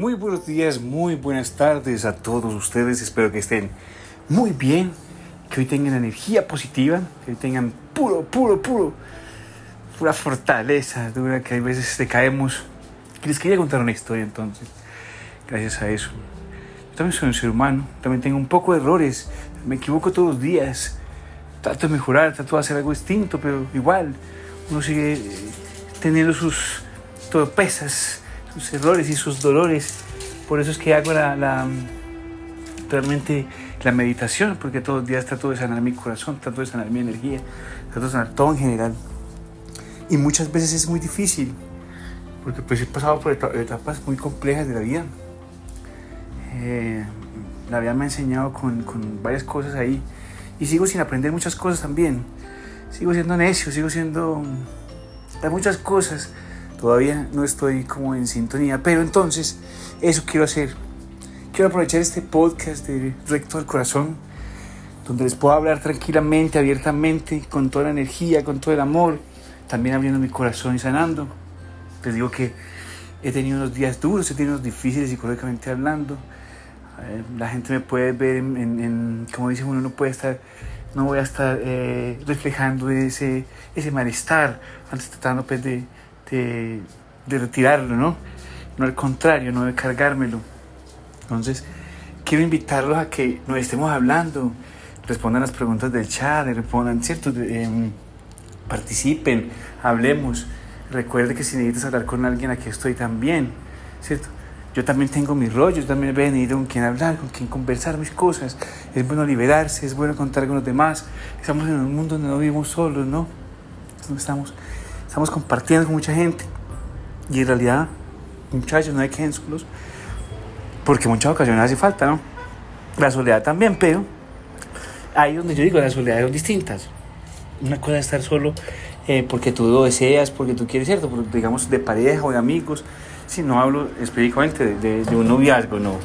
Muy buenos días, muy buenas tardes a todos ustedes. Espero que estén muy bien, que hoy tengan energía positiva, que hoy tengan puro, puro, puro, pura fortaleza dura que a veces te caemos. Les quería contar una historia entonces, gracias a eso. Yo también soy un ser humano, también tengo un poco de errores, me equivoco todos los días, trato de mejorar, trato de hacer algo distinto, pero igual uno sigue teniendo sus torpezas sus errores y sus dolores. Por eso es que hago la, la, realmente la meditación, porque todos los días trato de sanar mi corazón, trato de sanar mi energía, trato de sanar todo en general. Y muchas veces es muy difícil, porque pues he pasado por etapas muy complejas de la vida. Eh, la vida me ha enseñado con, con varias cosas ahí y sigo sin aprender muchas cosas también. Sigo siendo necio, sigo siendo... Hay muchas cosas Todavía no estoy como en sintonía, pero entonces eso quiero hacer. Quiero aprovechar este podcast de Recto al Corazón, donde les puedo hablar tranquilamente, abiertamente, con toda la energía, con todo el amor, también abriendo mi corazón y sanando. Les digo que he tenido unos días duros, he tenido unos difíciles psicológicamente hablando. Eh, la gente me puede ver en, como dice uno, no puede estar, no voy a estar eh, reflejando ese, ese malestar, antes tratando pues, de de, retirarlo, ¿no? No al contrario, no de cargármelo. Entonces, quiero invitarlos a que nos estemos hablando, respondan las preguntas del chat, respondan, ¿cierto? Em, participen, hablemos. Recuerde que si necesitas hablar con alguien, aquí estoy también, ¿cierto? Yo también tengo mis rollos, también he venido con quien hablar, con quien conversar mis cosas. Es bueno liberarse, es bueno contar con los demás. Estamos en un mundo donde no vivimos solos, ¿no? Estamos estamos compartiendo con mucha gente. Y en realidad, muchachos, no hay que porque muchas ocasiones hace falta, ¿no? La soledad también, pero ahí donde yo digo, las soledades son distintas. Una cosa es estar solo eh, porque tú lo deseas, porque tú quieres, ¿cierto? digamos, de pareja o de amigos. Si no hablo específicamente de, un noviazgo, no.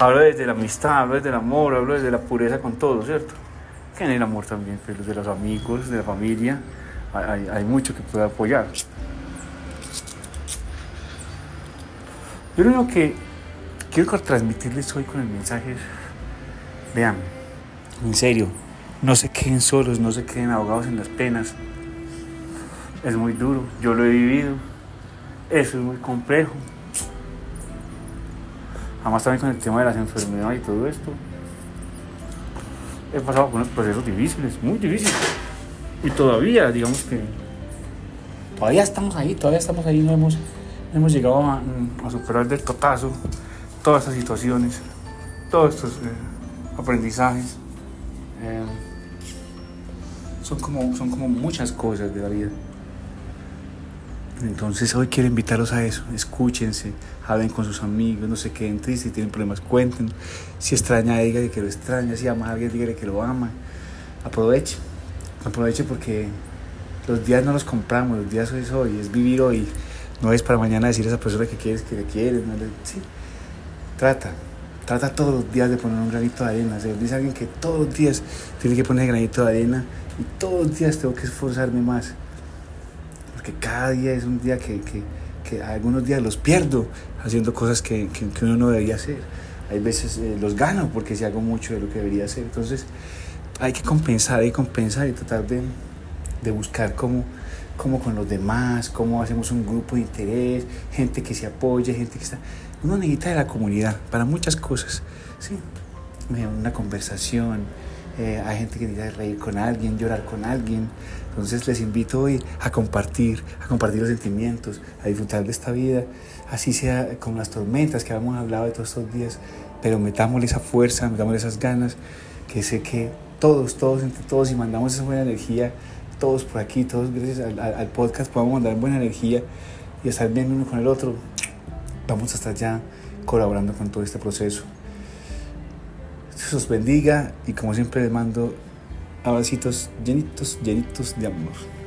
Hablo desde la amistad, hablo desde el amor, hablo desde la pureza con todo, ¿cierto? Que en el amor también, pero de los amigos, de la familia, hay, mucho que pueda apoyar. Yo lo único que quiero transmitirles hoy con el mensaje es, vean, en serio, no se queden solos, no se queden ahogados en las penas. Es muy duro, yo lo he vivido, eso es muy complejo. Además también con el tema de las enfermedades y todo esto. He pasado por unos procesos difíciles, muy difíciles. Y todavía, digamos que todavía estamos ahí, todavía estamos ahí, no hemos, hemos llegado a, superar del totazo todas estas situaciones, todos estos eh, aprendizajes. Eh, son, como, son como muchas cosas de la vida. Entonces hoy quiero invitarlos a eso, escúchense, hablen con sus amigos, no se queden tristes, si tienen problemas, cuenten. Si extraña, dígale que lo extraña, si ama a alguien, dígale que lo ama. Aprovechen aproveche porque los días no los compramos, los días es hoy, es vivir hoy. No es para mañana decir a esa persona que quieres que le quieres. No sí. Trata, trata todos los días de poner un granito de arena. Se dice alguien que todos los días tiene que poner granito de arena y todos los días tengo que esforzarme más. Porque cada día es un día que, que, que algunos días los pierdo haciendo cosas que, que, uno no debería hacer. Hay veces eh, los gano porque si hago mucho de lo que debería hacer. Entonces, hay que compensar, que compensar y tratar de, de buscar cómo, cómo, con los demás, cómo hacemos un grupo de interés, gente que se apoye, gente que está... Uno necesita de la comunidad para muchas cosas, ¿sí? Una conversación, eh, hay gente que necesita reír con alguien, llorar con alguien. Entonces les invito hoy a compartir, a compartir los sentimientos, a disfrutar de esta vida, así sea con las tormentas que habíamos hablado de todos estos días, pero metámosle esa fuerza, metámosle esas ganas, que sé que todos, todos, entre todos, y mandamos esa buena energía, todos por aquí, todos gracias al, podcast podamos mandar buena energía y estar bien uno con el otro, vamos a estar ya colaborando con todo este proceso. Dios os bendiga y como siempre les mando abracitos llenitos, llenitos de amor.